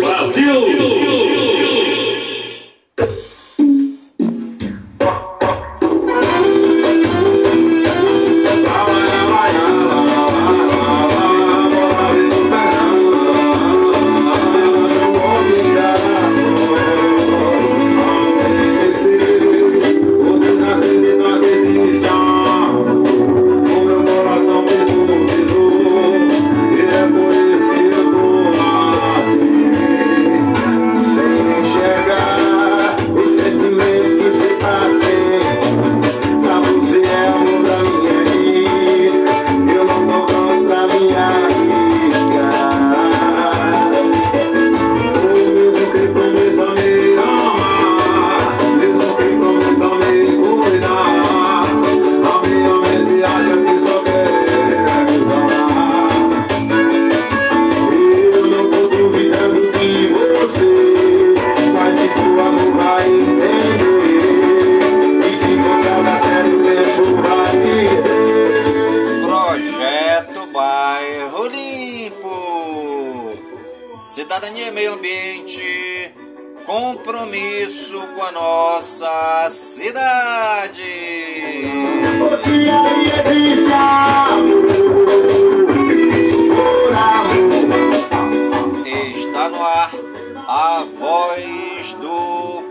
Brasil!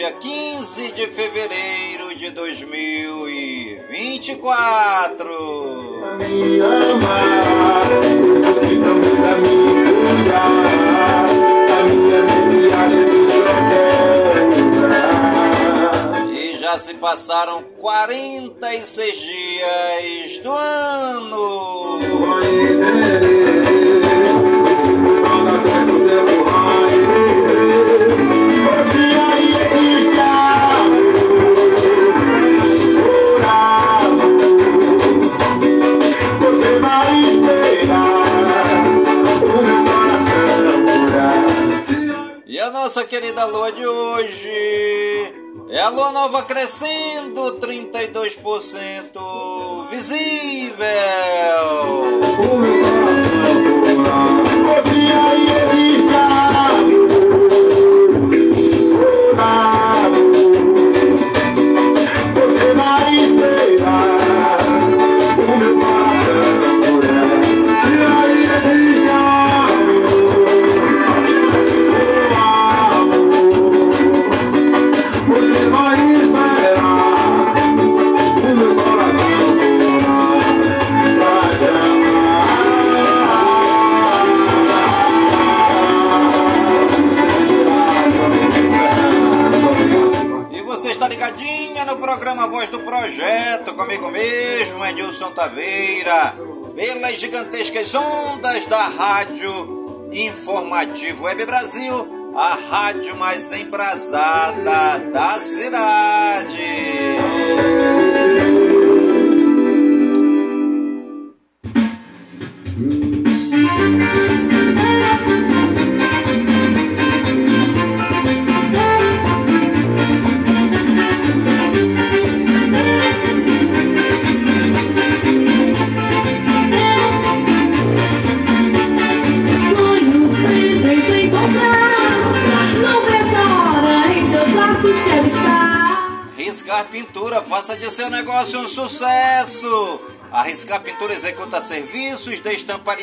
dia 15 de fevereiro de 2024. Me ama, eu que não me a minha já se passaram 46 dias do ano. Web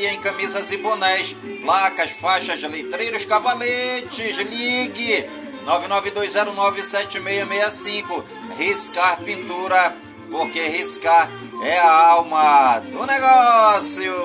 em camisas e bonés, placas, faixas, letreiros, cavaletes. Ligue 992097665. Riscar Pintura, porque riscar é a alma do negócio.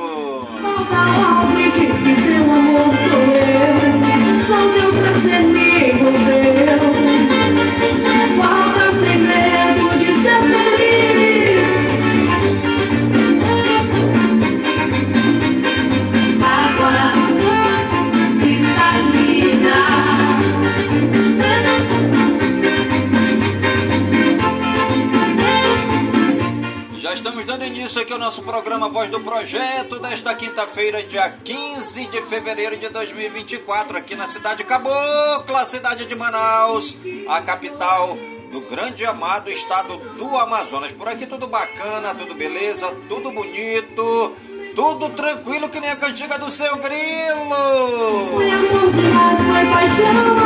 Voz do projeto desta quinta-feira, dia 15 de fevereiro de 2024, aqui na cidade de Cabocla, cidade de Manaus, a capital do grande amado estado do Amazonas. Por aqui tudo bacana, tudo beleza, tudo bonito, tudo tranquilo que nem a cantiga do seu grilo. Foi amor foi paixão,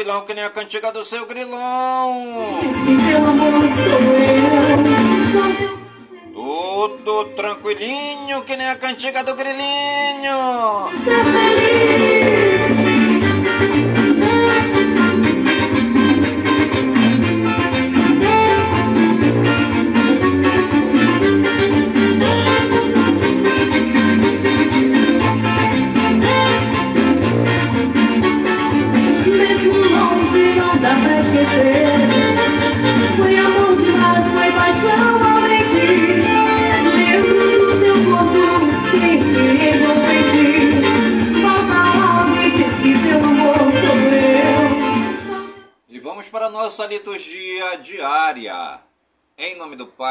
tranquilão que nem a cantiga do seu grilão. Tudo tranquilinho que nem a cantiga do grilinho.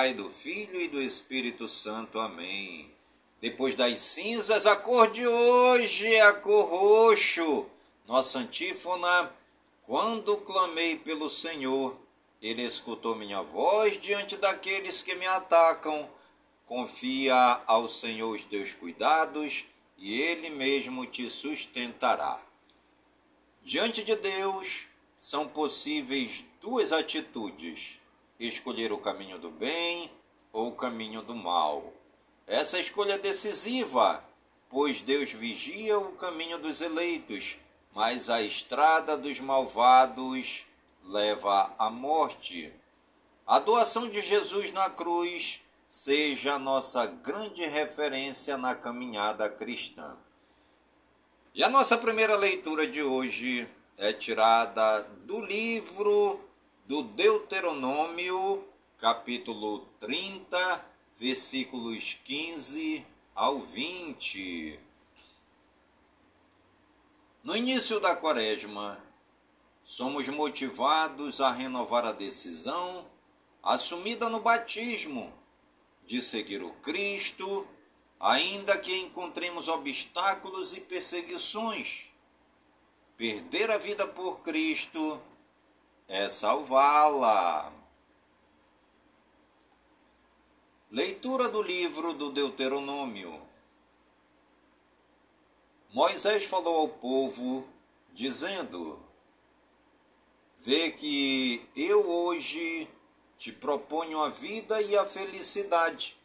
Pai, do Filho e do Espírito Santo. Amém. Depois das cinzas, a cor de hoje é a cor roxo. Nossa antífona. Quando clamei pelo Senhor, ele escutou minha voz diante daqueles que me atacam. Confia ao Senhor os teus cuidados e ele mesmo te sustentará. Diante de Deus, são possíveis duas atitudes: escolher o caminho do bem ou o caminho do mal. Essa escolha é decisiva, pois Deus vigia o caminho dos eleitos, mas a estrada dos malvados leva à morte. A doação de Jesus na cruz seja a nossa grande referência na caminhada cristã. E a nossa primeira leitura de hoje é tirada do livro do Deuteronômio, capítulo 30, versículos 15 ao 20. No início da quaresma, somos motivados a renovar a decisão assumida no batismo de seguir o Cristo, ainda que encontremos obstáculos e perseguições Perder a vida por Cristo é salvá-la. Leitura do livro do Deuteronômio. Moisés falou ao povo, dizendo: Vê que eu hoje te proponho a vida e a felicidade,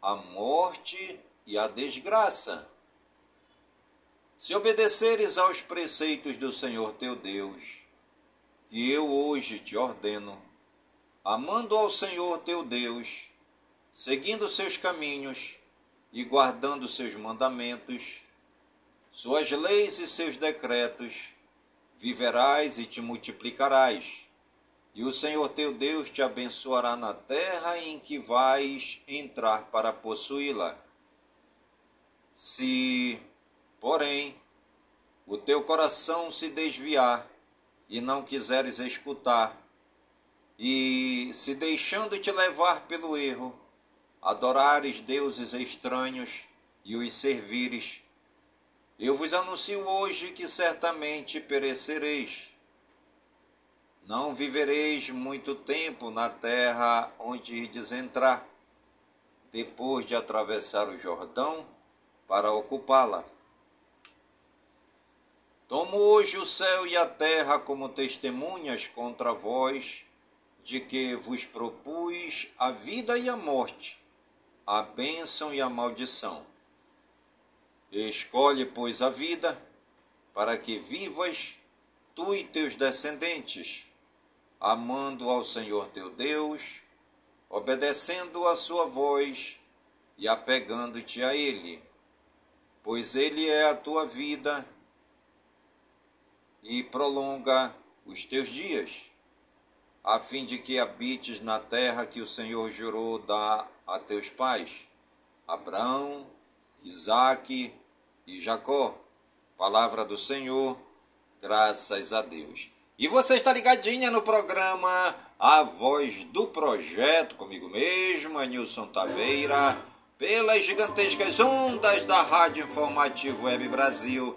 a morte e a desgraça. Se obedeceres aos preceitos do Senhor teu Deus, que eu hoje te ordeno, amando ao Senhor teu Deus, seguindo seus caminhos e guardando seus mandamentos, suas leis e seus decretos, viverás e te multiplicarás, e o Senhor teu Deus te abençoará na terra em que vais entrar para possuí-la. Se Porém, o teu coração se desviar e não quiseres escutar, e se deixando te levar pelo erro, adorares deuses estranhos e os servires, eu vos anuncio hoje que certamente perecereis. Não vivereis muito tempo na terra onde ides entrar, depois de atravessar o Jordão para ocupá-la. Tomo hoje o céu e a terra como testemunhas contra vós, de que vos propus a vida e a morte, a bênção e a maldição. Escolhe, pois, a vida, para que vivas tu e teus descendentes, amando ao Senhor teu Deus, obedecendo a sua voz e apegando-te a Ele, pois Ele é a tua vida e prolonga os teus dias, a fim de que habites na terra que o Senhor jurou dar a teus pais, Abraão, Isaque e Jacó. Palavra do Senhor, graças a Deus. E você está ligadinha no programa a voz do projeto, comigo mesmo, Anilson Taveira, pelas gigantescas ondas da Rádio Informativo Web Brasil,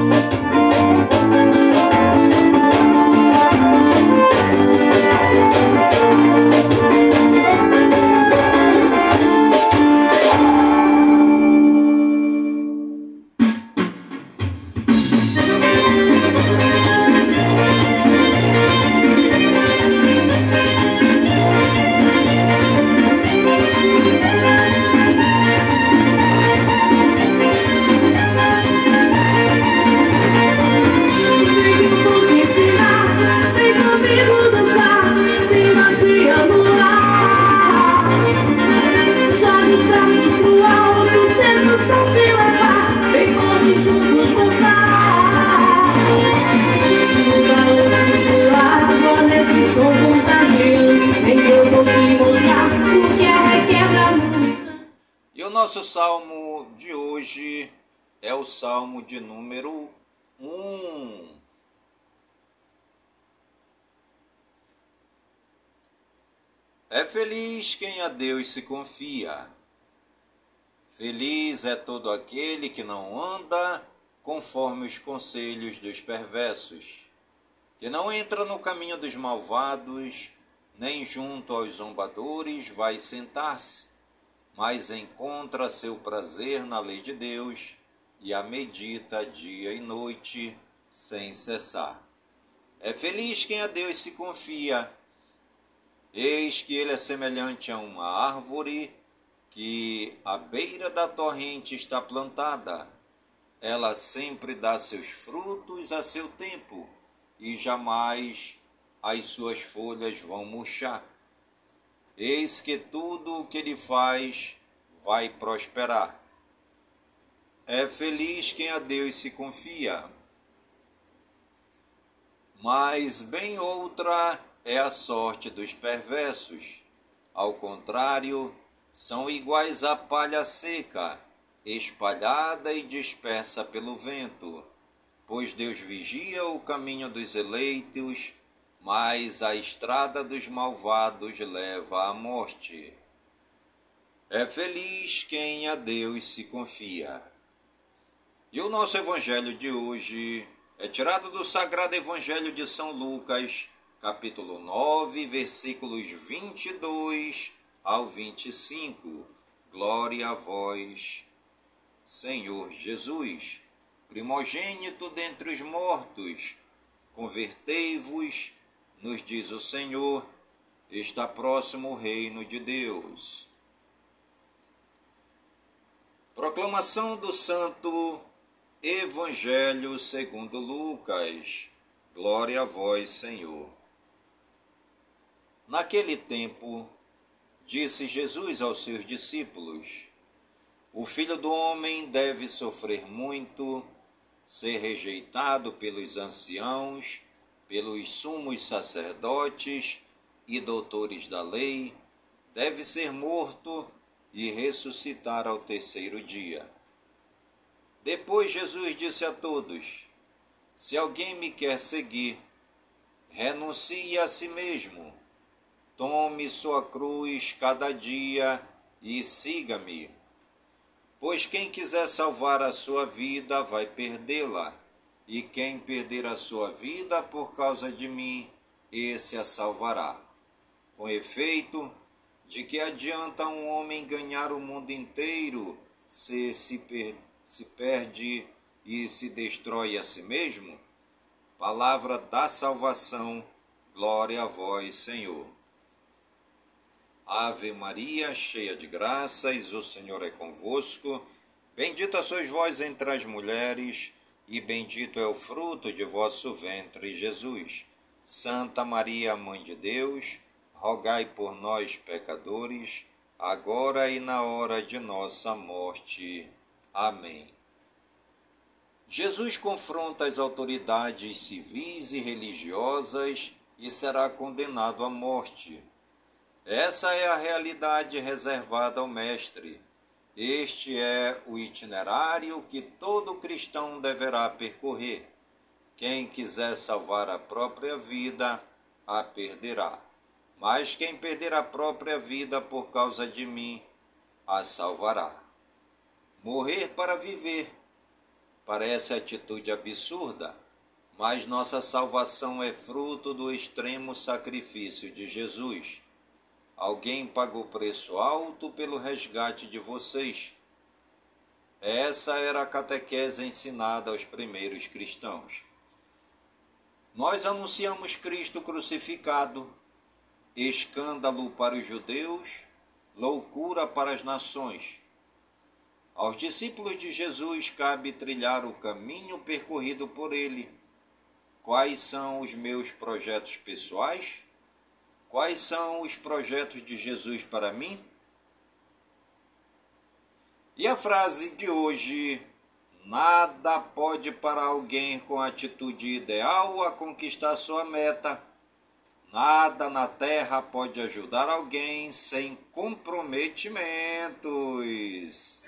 Se confia. Feliz é todo aquele que não anda conforme os conselhos dos perversos, que não entra no caminho dos malvados, nem junto aos zombadores vai sentar-se mas encontra seu prazer na lei de Deus e a medita dia e noite sem cessar. É feliz quem a Deus se confia. Eis que ele é semelhante a uma árvore que à beira da torrente está plantada. Ela sempre dá seus frutos a seu tempo e jamais as suas folhas vão murchar. Eis que tudo o que ele faz vai prosperar. É feliz quem a Deus se confia. Mas bem outra é a sorte dos perversos. Ao contrário, são iguais à palha seca, espalhada e dispersa pelo vento. Pois Deus vigia o caminho dos eleitos mas a estrada dos malvados leva à morte. É feliz quem a Deus se confia. E o nosso evangelho de hoje é tirado do Sagrado Evangelho de São Lucas, capítulo 9, versículos 22 ao 25. Glória a vós, Senhor Jesus, primogênito dentre os mortos, convertei-vos nos diz o Senhor, está próximo o reino de Deus. Proclamação do Santo Evangelho segundo Lucas. Glória a vós, Senhor. Naquele tempo, disse Jesus aos seus discípulos: O filho do homem deve sofrer muito, ser rejeitado pelos anciãos pelos sumos sacerdotes e doutores da lei, deve ser morto e ressuscitar ao terceiro dia. Depois Jesus disse a todos: Se alguém me quer seguir, renuncie a si mesmo, tome sua cruz cada dia e siga-me. Pois quem quiser salvar a sua vida vai perdê-la e quem perder a sua vida por causa de mim, esse a salvará. Com efeito, de que adianta um homem ganhar o mundo inteiro se se, per se perde e se destrói a si mesmo? Palavra da salvação, glória a vós, Senhor. Ave Maria, cheia de graças, o Senhor é convosco. Bendita sois vós entre as mulheres e bendito é o fruto de vosso ventre, Jesus. Santa Maria, Mãe de Deus, rogai por nós, pecadores, agora e na hora de nossa morte. Amém. Jesus confronta as autoridades civis e religiosas e será condenado à morte. Essa é a realidade reservada ao Mestre. Este é o itinerário que todo cristão deverá percorrer. Quem quiser salvar a própria vida, a perderá. Mas quem perder a própria vida por causa de mim, a salvará. Morrer para viver parece atitude absurda, mas nossa salvação é fruto do extremo sacrifício de Jesus. Alguém pagou preço alto pelo resgate de vocês. Essa era a catequese ensinada aos primeiros cristãos. Nós anunciamos Cristo crucificado, escândalo para os judeus, loucura para as nações. Aos discípulos de Jesus cabe trilhar o caminho percorrido por ele. Quais são os meus projetos pessoais? Quais são os projetos de Jesus para mim? E a frase de hoje: Nada pode parar alguém com atitude ideal a conquistar sua meta. Nada na terra pode ajudar alguém sem comprometimentos.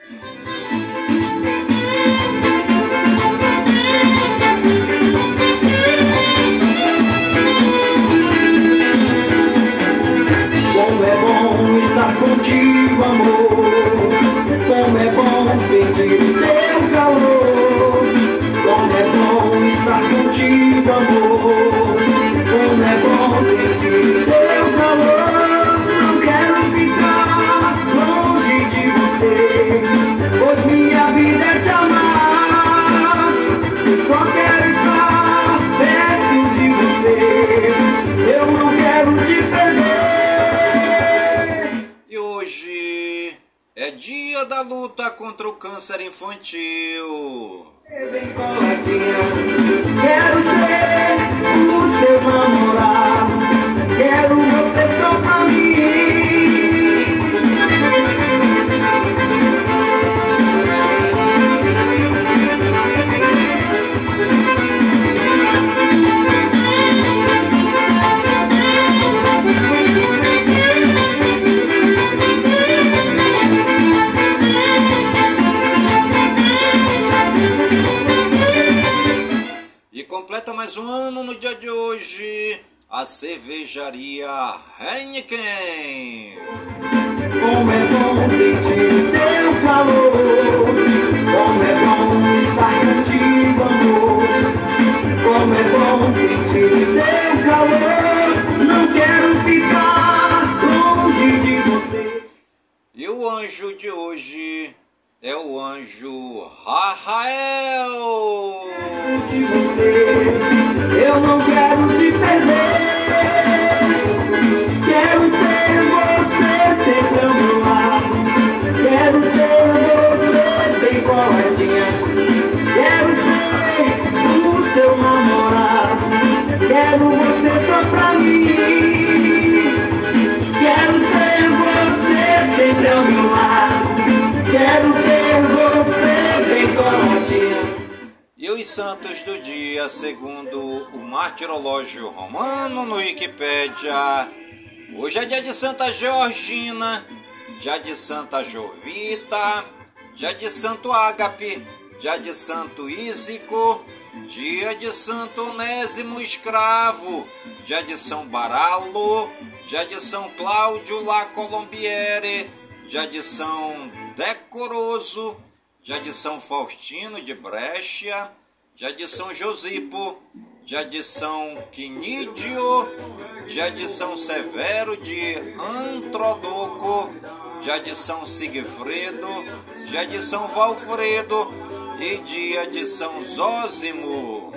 Câncer santos do dia, segundo o martirológio romano no Wikipédia. Hoje é dia de Santa Georgina, dia de Santa Jovita, dia de Santo Ágape, dia de Santo Ísico, dia de Santo Onésimo Escravo, dia de São Baralo, dia de São Cláudio La Colombiere, dia de São Decoroso, já de São Faustino de Brecha, já de São Josipo, já de São Quinídio, já de São Severo de Antrodoco, já de São Sigfredo, já de São Valfredo e dia de São Zósimo.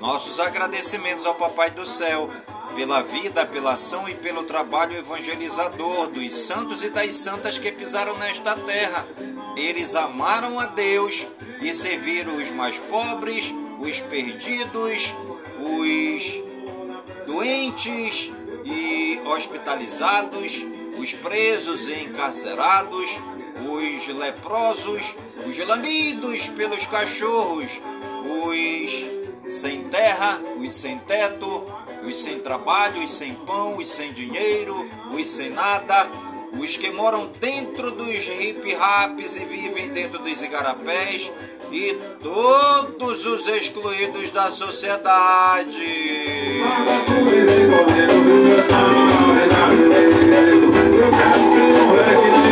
Nossos agradecimentos ao Papai do Céu pela vida, pela ação e pelo trabalho evangelizador dos santos e das santas que pisaram nesta terra. Eles amaram a Deus e serviram os mais pobres, os perdidos, os doentes e hospitalizados, os presos e encarcerados, os leprosos, os lambidos pelos cachorros, os sem terra, os sem teto, os sem trabalho, os sem pão, os sem dinheiro, os sem nada, os que moram dentro dos hip raps e vivem dentro dos igarapés e todos os excluídos da sociedade. Riscar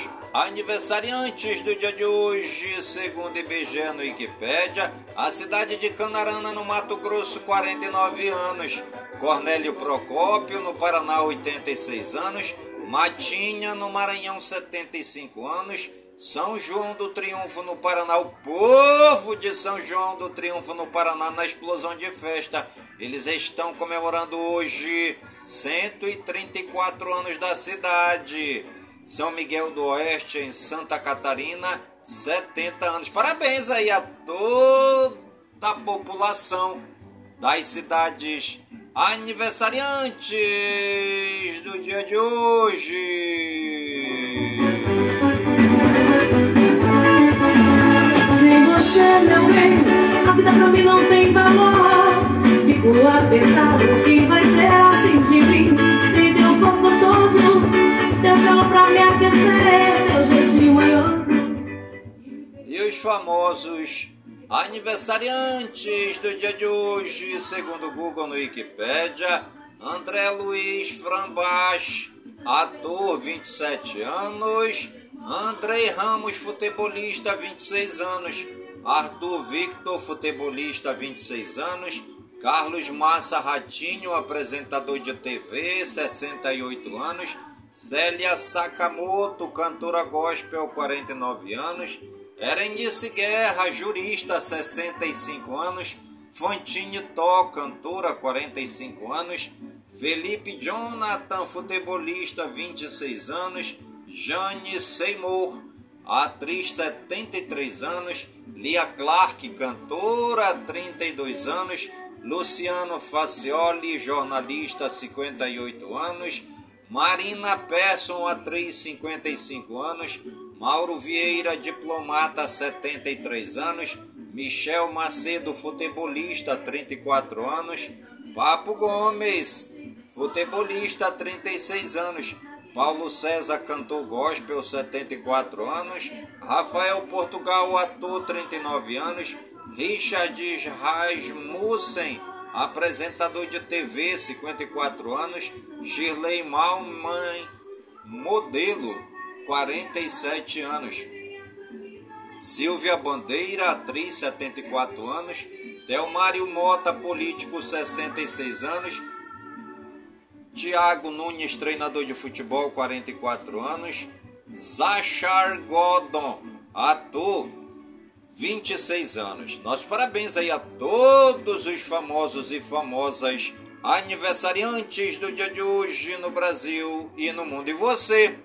aniversariantes do dia de hoje, segundo IBGE no Wikipédia, a cidade de Canarana, no Mato Grosso, 49 anos. Cornélio Procópio, no Paraná, 86 anos. Matinha, no Maranhão, 75 anos. São João do Triunfo, no Paraná. O povo de São João do Triunfo, no Paraná, na explosão de festa. Eles estão comemorando hoje 134 anos da cidade. São Miguel do Oeste, em Santa Catarina, 70 anos. Parabéns aí a toda a população das cidades aniversariantes do dia de hoje. Sem você, meu bem, a vida pra mim não tem valor. Fico a pensar o que vai ser assim de mim. Sem teu corpo gostoso, teu calor pra me aquecer, jeitinho. E os famosos aniversariantes do dia de hoje, segundo o Google no Wikipédia, André Luiz Frambach, ator, 27 anos, Andrei Ramos, futebolista, 26 anos, Arthur Victor, futebolista, 26 anos, Carlos Massa Ratinho, apresentador de TV, 68 anos, Célia Sakamoto, cantora gospel, 49 anos, Erenice Guerra, jurista, 65 anos. Fontine Tó, cantora, 45 anos. Felipe Jonathan, futebolista, 26 anos. Jane Seymour, atriz, 73 anos. Lia Clark, cantora, 32 anos. Luciano Facioli, jornalista, 58 anos. Marina Persson, atriz, 55 anos. Mauro Vieira, diplomata, 73 anos. Michel Macedo, futebolista, 34 anos. Papo Gomes, futebolista, 36 anos. Paulo César, cantor gospel, 74 anos. Rafael Portugal, ator, 39 anos. Richard Rasmussen, apresentador de TV, 54 anos. Shirley Malman, modelo, 47 anos. Silvia Bandeira, atriz, 74 anos. Delmário Mota, político, 66 anos. Tiago Nunes, treinador de futebol, 44 anos. Zachar Godon, ator, 26 anos. Nossos parabéns aí a todos os famosos e famosas aniversariantes do dia de hoje no Brasil e no mundo. E você,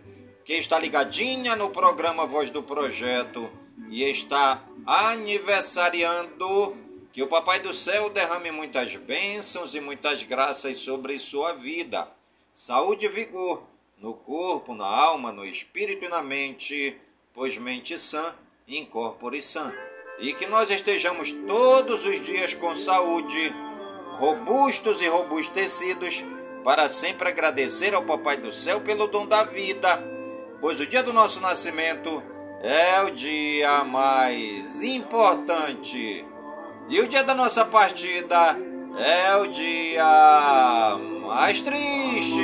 que está ligadinha no programa Voz do Projeto e está aniversariando, que o Papai do Céu derrame muitas bênçãos e muitas graças sobre sua vida. Saúde e vigor no corpo, na alma, no espírito e na mente, pois mente sã, incorpore sã. E que nós estejamos todos os dias com saúde, robustos e robustecidos, para sempre agradecer ao Papai do Céu pelo dom da vida, pois o dia do nosso nascimento é o dia mais importante. E o dia da nossa partida é o dia mais triste.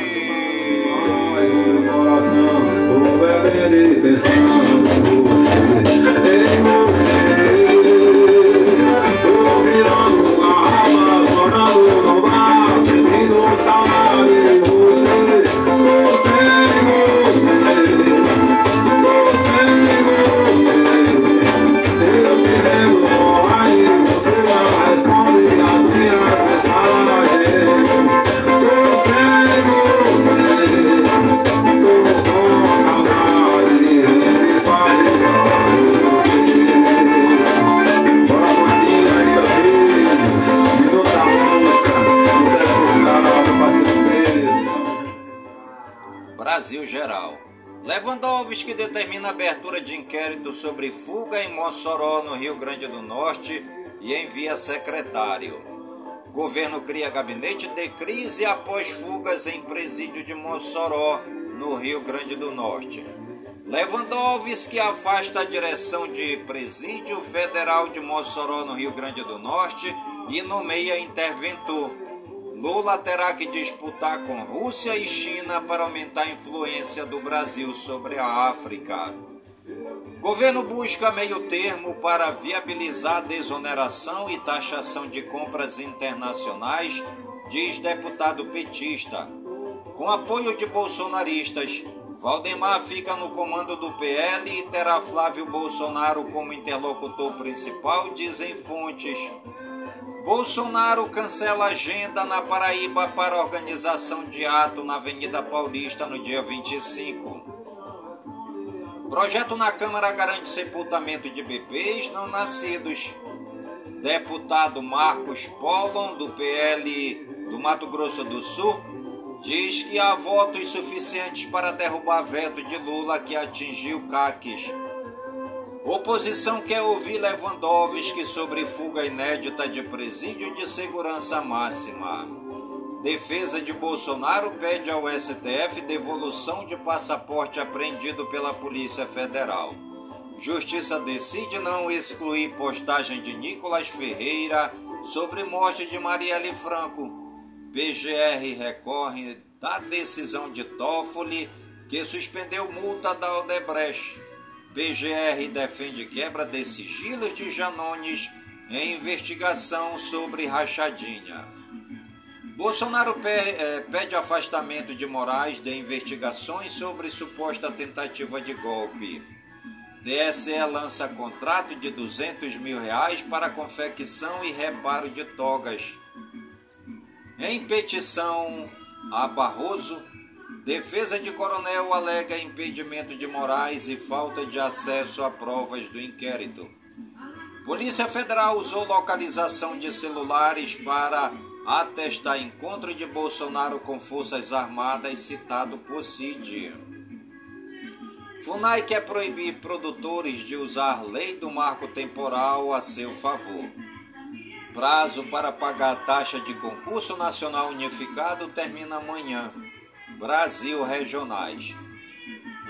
Determina abertura de inquérito sobre fuga em Mossoró, no Rio Grande do Norte, e envia secretário. Governo cria gabinete de crise após fugas em presídio de Mossoró, no Rio Grande do Norte. Lewandowski afasta a direção de Presídio Federal de Mossoró, no Rio Grande do Norte, e nomeia interventor. Lula terá que disputar com Rússia e China para aumentar a influência do Brasil sobre a África. Governo busca meio termo para viabilizar desoneração e taxação de compras internacionais, diz deputado petista. Com apoio de bolsonaristas, Valdemar fica no comando do PL e terá Flávio Bolsonaro como interlocutor principal, dizem fontes. Bolsonaro cancela agenda na Paraíba para organização de ato na Avenida Paulista no dia 25. Projeto na Câmara garante sepultamento de bebês não nascidos. Deputado Marcos Pollon, do PL do Mato Grosso do Sul, diz que há votos suficientes para derrubar veto de Lula que atingiu caques. Oposição quer ouvir Lewandowski sobre fuga inédita de presídio de segurança máxima. Defesa de Bolsonaro pede ao STF devolução de passaporte apreendido pela Polícia Federal. Justiça decide não excluir postagem de Nicolas Ferreira sobre morte de Marielle Franco. PGR recorre da decisão de Toffoli que suspendeu multa da Odebrecht. PGR defende quebra de sigilos de Janones em investigação sobre rachadinha. Bolsonaro eh, pede afastamento de Moraes de investigações sobre suposta tentativa de golpe. DSE lança contrato de 200 mil reais para confecção e reparo de togas. Em petição a Barroso, Defesa de coronel alega impedimento de Moraes e falta de acesso a provas do inquérito. Polícia Federal usou localização de celulares para atestar encontro de Bolsonaro com Forças Armadas citado por Cid. FUNAI quer proibir produtores de usar lei do marco temporal a seu favor. Prazo para pagar taxa de concurso nacional unificado termina amanhã. Brasil Regionais.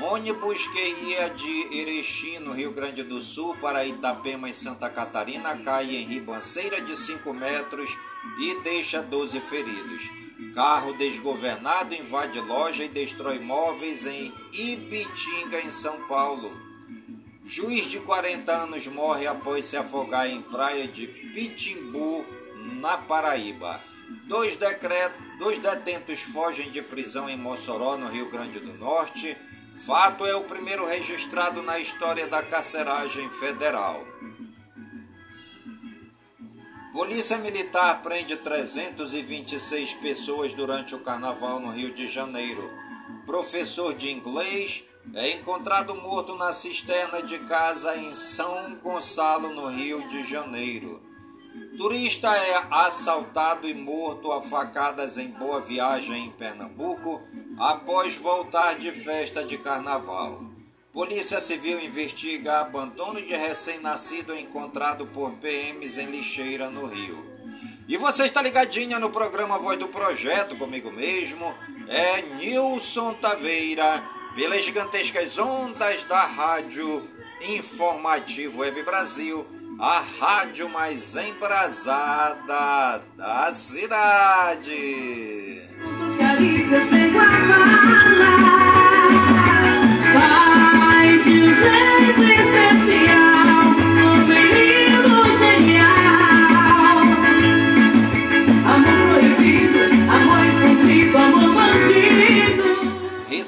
Ônibus que ia de Erechim, no Rio Grande do Sul, para Itapema, em Santa Catarina, cai em ribanceira de 5 metros e deixa 12 feridos. Carro desgovernado invade loja e destrói móveis em Ibitinga, em São Paulo. Juiz de 40 anos morre após se afogar em praia de Pitimbu, na Paraíba. Dois, decretos, dois detentos fogem de prisão em Mossoró, no Rio Grande do Norte. Fato é o primeiro registrado na história da carceragem federal. Polícia Militar prende 326 pessoas durante o carnaval no Rio de Janeiro. Professor de inglês é encontrado morto na cisterna de casa em São Gonçalo, no Rio de Janeiro. Turista é assaltado e morto a facadas em Boa Viagem, em Pernambuco, após voltar de festa de carnaval. Polícia Civil investiga abandono de recém-nascido encontrado por PMs em lixeira no Rio. E você está ligadinha no programa Voz do Projeto comigo mesmo, é Nilson Taveira, pelas gigantescas ondas da Rádio Informativo Web Brasil, a rádio mais embrasada da cidade. Carícias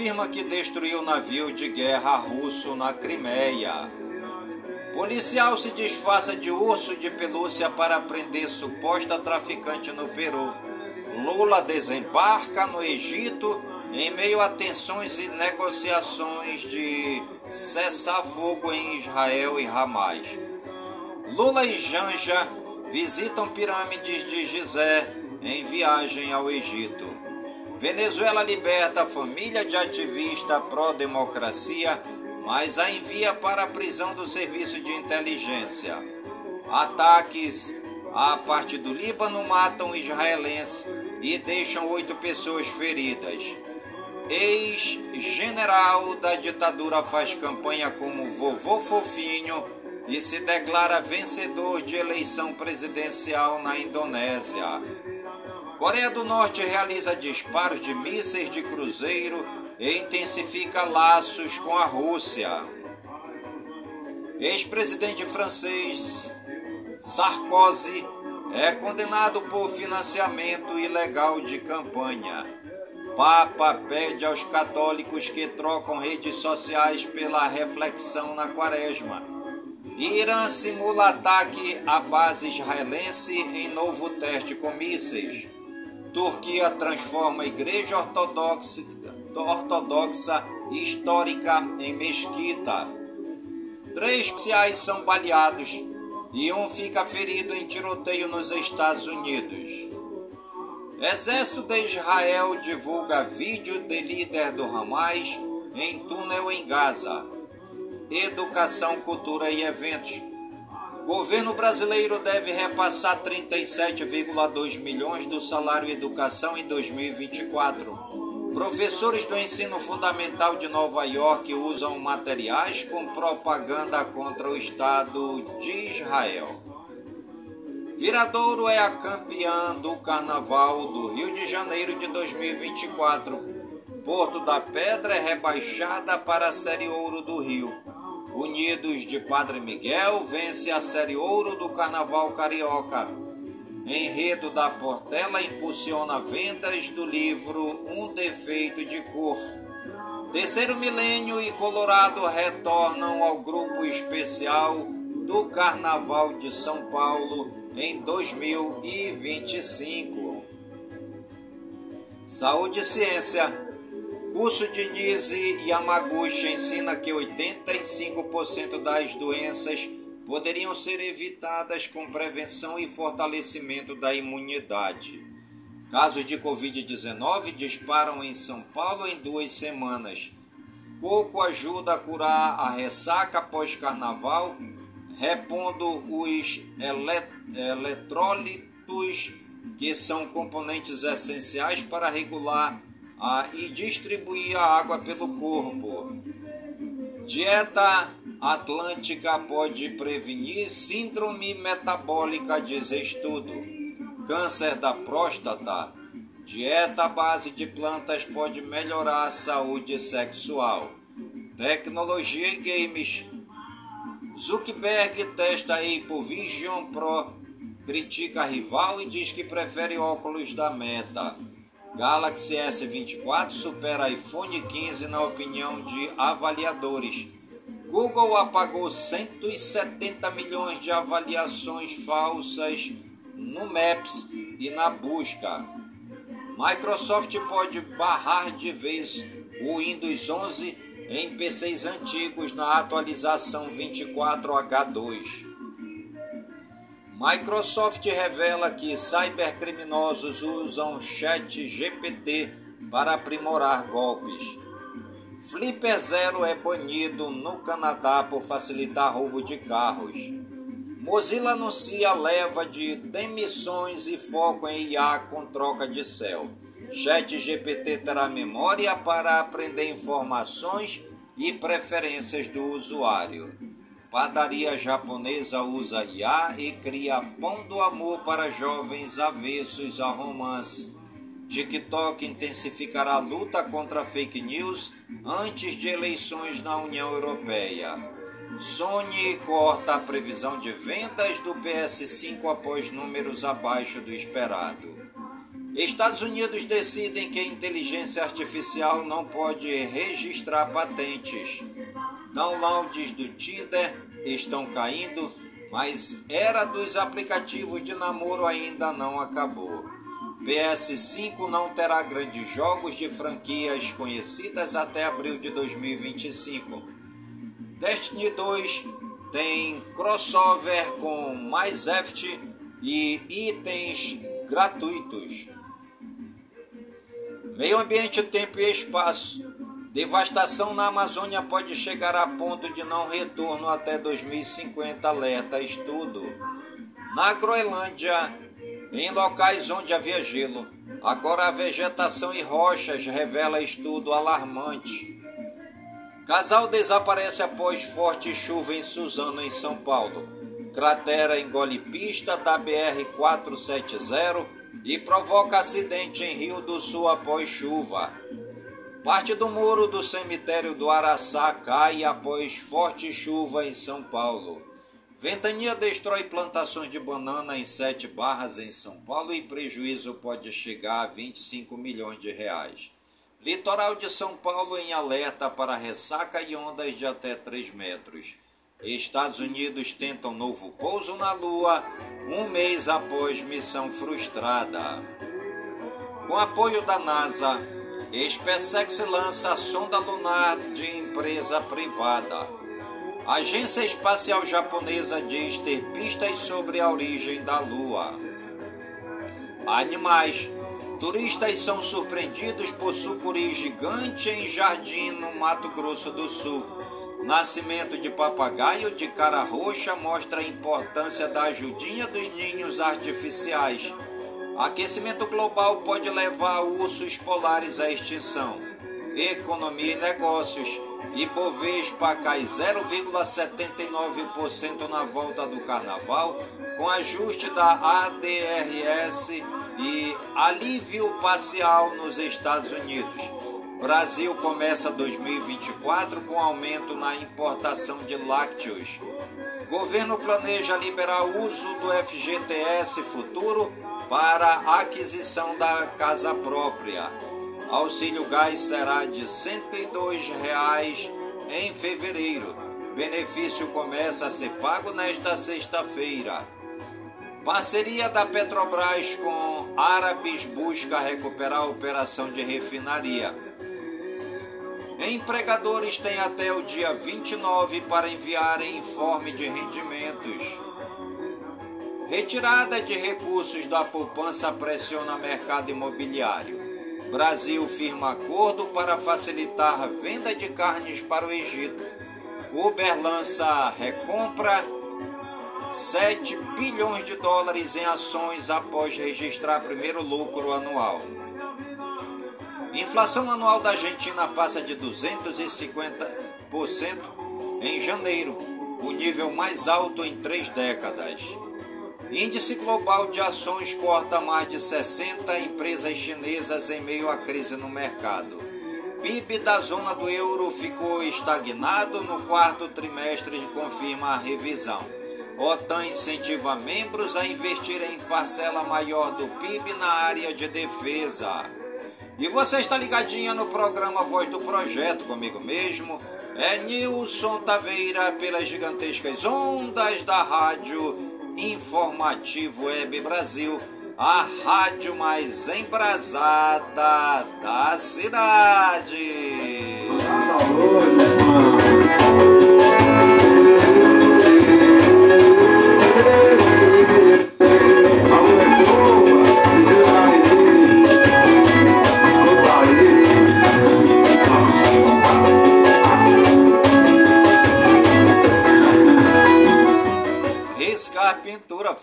Afirma que destruiu navio de guerra russo na Crimeia. Policial se disfarça de urso de pelúcia para prender suposta traficante no Peru. Lula desembarca no Egito em meio a tensões e negociações de cessar fogo em Israel e Hamas. Lula e Janja visitam pirâmides de Gizé em viagem ao Egito. Venezuela liberta a família de ativista pró-democracia, mas a envia para a prisão do serviço de inteligência. Ataques a parte do Líbano matam israelenses e deixam oito pessoas feridas. Ex-general da ditadura faz campanha como vovô fofinho e se declara vencedor de eleição presidencial na Indonésia. Coreia do Norte realiza disparos de mísseis de cruzeiro e intensifica laços com a Rússia. Ex-presidente francês Sarkozy é condenado por financiamento ilegal de campanha. Papa pede aos católicos que trocam redes sociais pela reflexão na quaresma. Irã simula ataque à base israelense em novo teste com mísseis. Turquia transforma a igreja ortodoxa, ortodoxa histórica em mesquita. Três policiais são baleados e um fica ferido em tiroteio nos Estados Unidos. Exército de Israel divulga vídeo de líder do Hamas em túnel em Gaza. Educação, cultura e eventos. Governo brasileiro deve repassar 37,2 milhões do salário educação em 2024. Professores do ensino fundamental de Nova York usam materiais com propaganda contra o Estado de Israel. Viradouro é a campeã do Carnaval do Rio de Janeiro de 2024. Porto da Pedra é rebaixada para a Série Ouro do Rio. Unidos de Padre Miguel vence a Série Ouro do Carnaval Carioca. Enredo da Portela impulsiona vendas do livro Um Defeito de Cor. Terceiro Milênio e Colorado retornam ao grupo especial do Carnaval de São Paulo em 2025. Saúde e Ciência. Curso de Nise Yamaguchi ensina que 85% das doenças poderiam ser evitadas com prevenção e fortalecimento da imunidade. Casos de Covid-19 disparam em São Paulo em duas semanas. Coco ajuda a curar a ressaca pós-carnaval, repondo os elet eletrólitos, que são componentes essenciais para regular a, e distribuir a água pelo corpo. Dieta atlântica pode prevenir síndrome metabólica, diz estudo. Câncer da próstata. Dieta à base de plantas pode melhorar a saúde sexual. Tecnologia e games. Zuckerberg testa Apple Vision Pro, critica a rival e diz que prefere óculos da Meta. Galaxy S24 supera iPhone 15 na opinião de avaliadores. Google apagou 170 milhões de avaliações falsas no Maps e na busca. Microsoft pode barrar de vez o Windows 11 em PCs antigos na atualização 24H2. Microsoft revela que cybercriminosos usam chat GPT para aprimorar golpes. Flipper Zero é banido no Canadá por facilitar roubo de carros. Mozilla anuncia leva de demissões e foco em IA com troca de céu. Chat GPT terá memória para aprender informações e preferências do usuário. Padaria japonesa usa IA e cria pão do amor para jovens avessos a romance. TikTok intensificará a luta contra fake news antes de eleições na União Europeia. Sony corta a previsão de vendas do PS5 após números abaixo do esperado. Estados Unidos decidem que a inteligência artificial não pode registrar patentes. Downloads do Tinder estão caindo, mas era dos aplicativos de namoro ainda não acabou. PS5 não terá grandes jogos de franquias conhecidas até abril de 2025. Destiny 2 tem crossover com mais Eft e itens gratuitos. Meio ambiente, tempo e espaço. Devastação na Amazônia pode chegar a ponto de não retorno até 2050, alerta estudo. Na Groenlândia, em locais onde havia gelo, agora a vegetação e rochas revela estudo alarmante. Casal desaparece após forte chuva em Suzano, em São Paulo. Cratera engole pista da BR-470 e provoca acidente em Rio do Sul após chuva. Parte do muro do cemitério do Araçá cai após forte chuva em São Paulo. Ventania destrói plantações de banana em sete barras em São Paulo e prejuízo pode chegar a 25 milhões de reais. Litoral de São Paulo em alerta para ressaca e ondas de até 3 metros. Estados Unidos tentam novo pouso na Lua um mês após missão frustrada. Com apoio da NASA, SpaceX lança sonda lunar de empresa privada. A Agência Espacial Japonesa diz ter pistas sobre a origem da Lua. Animais. Turistas são surpreendidos por sucuri gigante em jardim no Mato Grosso do Sul. Nascimento de papagaio de cara roxa mostra a importância da ajudinha dos ninhos artificiais. Aquecimento global pode levar ursos polares à extinção. Economia e negócios. Ibovespa cai 0,79% na volta do carnaval, com ajuste da ADRS e alívio parcial nos Estados Unidos. Brasil começa 2024 com aumento na importação de lácteos. Governo planeja liberar uso do FGTS futuro para aquisição da casa própria. Auxílio gás será de R$ 102,00 em fevereiro. Benefício começa a ser pago nesta sexta-feira. Parceria da Petrobras com árabes busca recuperar a operação de refinaria. Empregadores têm até o dia 29 para enviarem informe de rendimentos. Retirada de recursos da poupança pressiona mercado imobiliário. Brasil firma acordo para facilitar a venda de carnes para o Egito. Uber lança recompra 7 bilhões de dólares em ações após registrar primeiro lucro anual. Inflação anual da Argentina passa de 250% em janeiro, o nível mais alto em três décadas. Índice global de ações corta mais de 60 empresas chinesas em meio à crise no mercado. PIB da zona do euro ficou estagnado no quarto trimestre, confirma a revisão. OTAN incentiva membros a investirem em parcela maior do PIB na área de defesa. E você está ligadinha no programa Voz do Projeto comigo mesmo. É Nilson Taveira pelas gigantescas ondas da rádio Informativo Web Brasil, a rádio mais embrasada da cidade.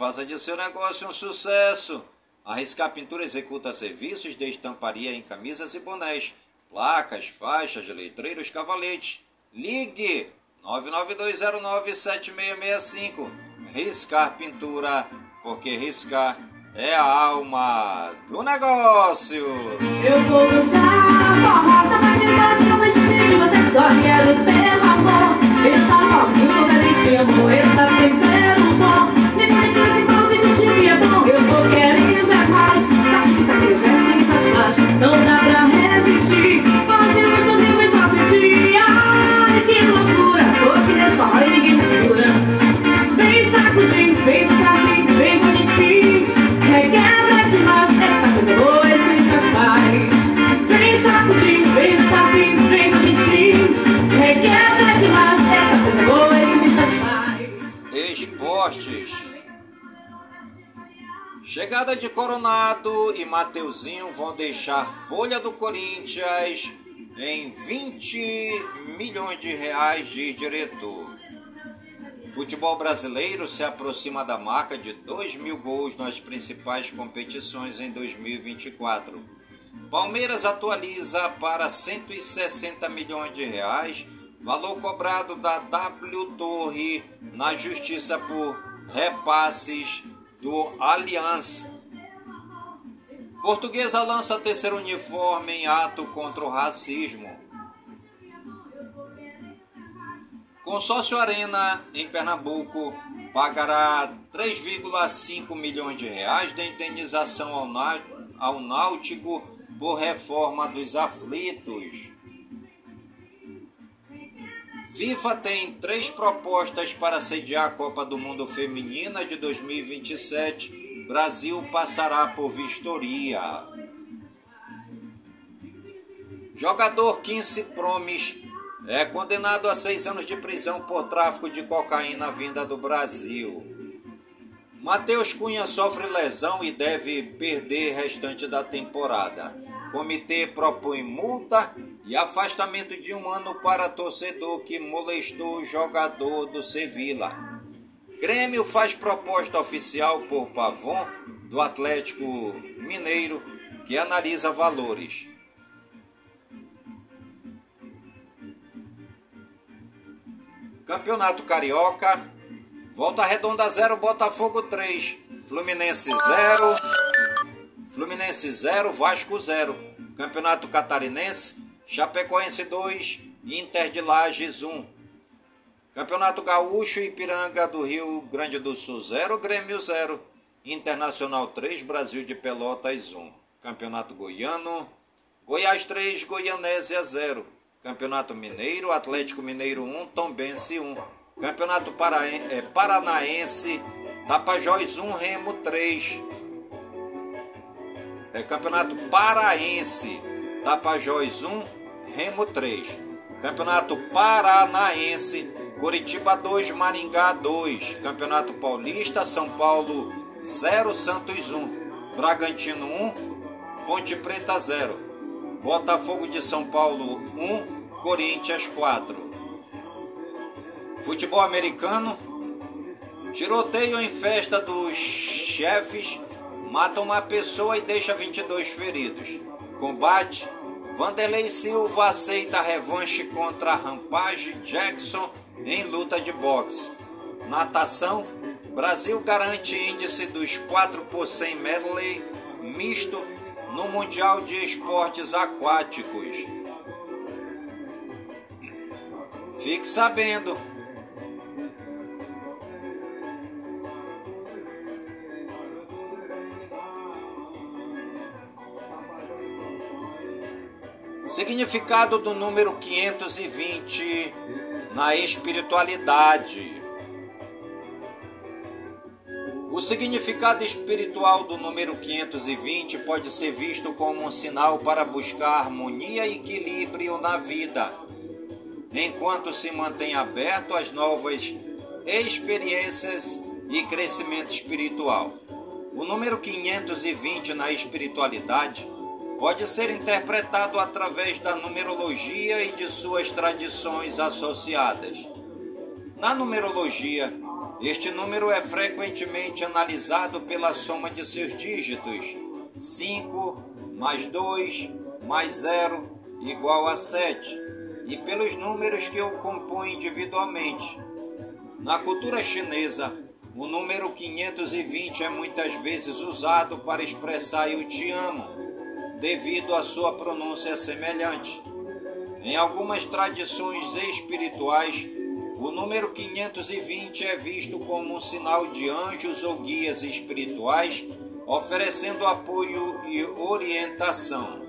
Faça de seu negócio um sucesso. A Riscar Pintura executa serviços de estamparia em camisas e bonés, placas, faixas, letreiros, cavaletes. Ligue 992097665. Riscar Pintura, porque riscar é a alma do negócio. Eu vou dançar você só quero pelo Esportes. Chegada de Coronado e Mateuzinho vão deixar folha do Corinthians em 20 milhões de reais, diz diretor. Futebol brasileiro se aproxima da marca de 2 mil gols nas principais competições em 2024. Palmeiras atualiza para 160 milhões de reais valor cobrado da W Torre na justiça por repasses do Allianz. Portuguesa lança terceiro uniforme em ato contra o racismo. Consórcio Arena, em Pernambuco, pagará 3,5 milhões de reais de indenização ao Náutico por reforma dos aflitos. FIFA tem três propostas para sediar a Copa do Mundo Feminina de 2027. Brasil passará por vistoria. Jogador Quincy Promes é condenado a seis anos de prisão por tráfico de cocaína vinda do Brasil. Matheus Cunha sofre lesão e deve perder restante da temporada. Comitê propõe multa e afastamento de um ano para torcedor que molestou o jogador do Sevilla. Grêmio faz proposta oficial por Pavon do Atlético Mineiro, que analisa valores. Campeonato Carioca, Volta Redonda 0, Botafogo 3, Fluminense 0, Fluminense 0, Vasco 0. Campeonato Catarinense, Chapecoense 2, Inter de Lages 1. Campeonato Gaúcho, Ipiranga do Rio Grande do Sul 0, Grêmio 0. Internacional 3, Brasil de Pelotas 1. Campeonato Goiano, Goiás 3, Goianésia 0. Campeonato Mineiro, Atlético Mineiro 1, Tombense 1. Campeonato eh, Paranaense, Tapajós 1, Remo 3. É, Campeonato Paraense, Tapajós 1, Remo 3. Campeonato Paranaense, Curitiba 2, Maringá 2. Campeonato Paulista, São Paulo 0, Santos 1. Bragantino 1, Ponte Preta 0. Botafogo de São Paulo 1, Corinthians 4. Futebol americano, Tiroteio em festa dos chefes mata uma pessoa e deixa 22 feridos. Combate: Vanderlei Silva aceita revanche contra Rampage Jackson em luta de boxe. Natação: Brasil garante índice dos 4 por 100 medley misto no Mundial de Esportes Aquáticos. Fique sabendo, Significado do número 520 na espiritualidade. O significado espiritual do número 520 pode ser visto como um sinal para buscar harmonia e equilíbrio na vida, enquanto se mantém aberto às novas experiências e crescimento espiritual. O número 520 na espiritualidade pode ser interpretado através da numerologia e de suas tradições associadas. Na numerologia, este número é frequentemente analisado pela soma de seus dígitos: 5 mais 2 mais 0 igual a 7, e pelos números que o compõem individualmente. Na cultura chinesa, o número 520 é muitas vezes usado para expressar eu te amo, devido à sua pronúncia semelhante. Em algumas tradições espirituais, o número 520 é visto como um sinal de anjos ou guias espirituais oferecendo apoio e orientação.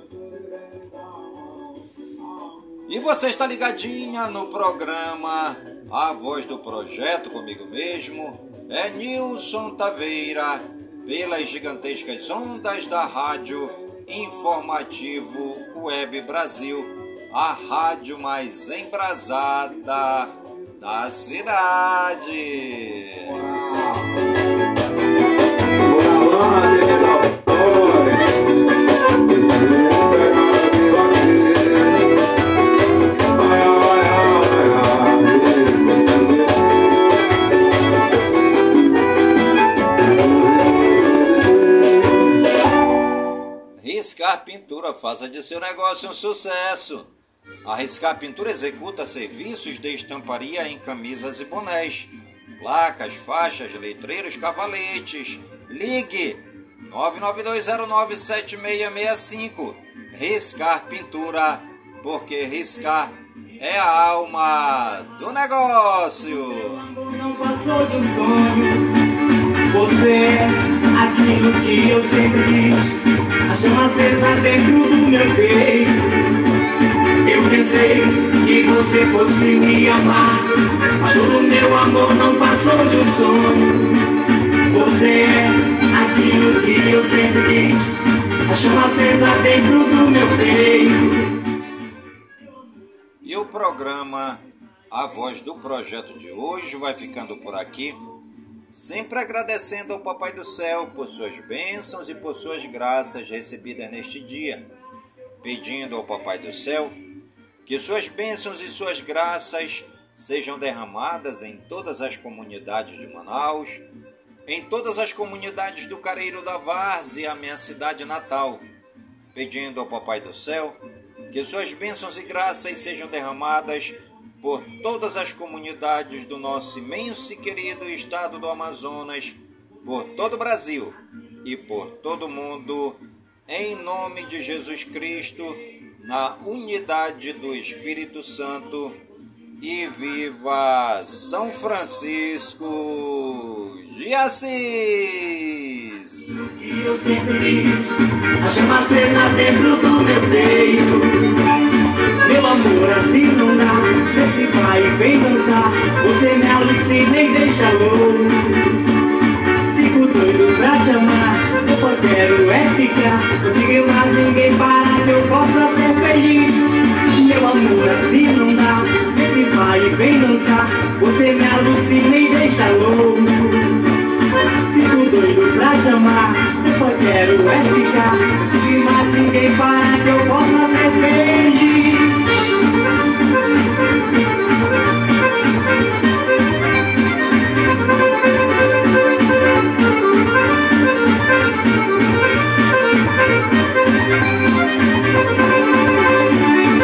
E você está ligadinha no programa A Voz do Projeto comigo mesmo, é Nilson Taveira, pelas gigantescas ondas da rádio Informativo Web Brasil, a rádio mais embrasada da cidade. Pintura, faça de seu negócio um sucesso. Arriscar Pintura executa serviços de estamparia em camisas e bonés, placas, faixas, letreiros, cavaletes. Ligue 992097665. Riscar Pintura, porque riscar é a alma do negócio. Não passou de um sonho. Você é aquilo que eu sempre quis. Chama acesa dentro do meu peito. Eu pensei que você fosse me amar, mas todo meu amor não passou de um sonho. Você é aquilo que eu sempre quis, a chama acesa dentro do meu peito. E o programa A Voz do Projeto de hoje vai ficando por aqui. Sempre agradecendo ao Papai do Céu por suas bênçãos e por suas graças recebidas neste dia. Pedindo ao Papai do Céu que suas bênçãos e suas graças sejam derramadas em todas as comunidades de Manaus, em todas as comunidades do Careiro da Várzea, minha cidade natal, pedindo ao Papai do Céu que suas bênçãos e graças sejam derramadas por todas as comunidades do nosso imenso e querido estado do Amazonas, por todo o Brasil e por todo o mundo, em nome de Jesus Cristo na unidade do Espírito Santo e viva São Francisco de Assis! E eu sempre quis a chama acesa dentro do meu peito. Amor, assim não dá. Esse vai e vem dançar. Você me alucina e deixa louco. Fico doido pra te amar. Eu só quero é ficar. Diga mais ninguém para que eu possa ser feliz. Meu amor, assim não dá. Esse vai e vem dançar. Você me alucina e deixa louco. Fico doido pra te amar, eu só quero é ficar. Tive mais ninguém para que eu possa ser feliz.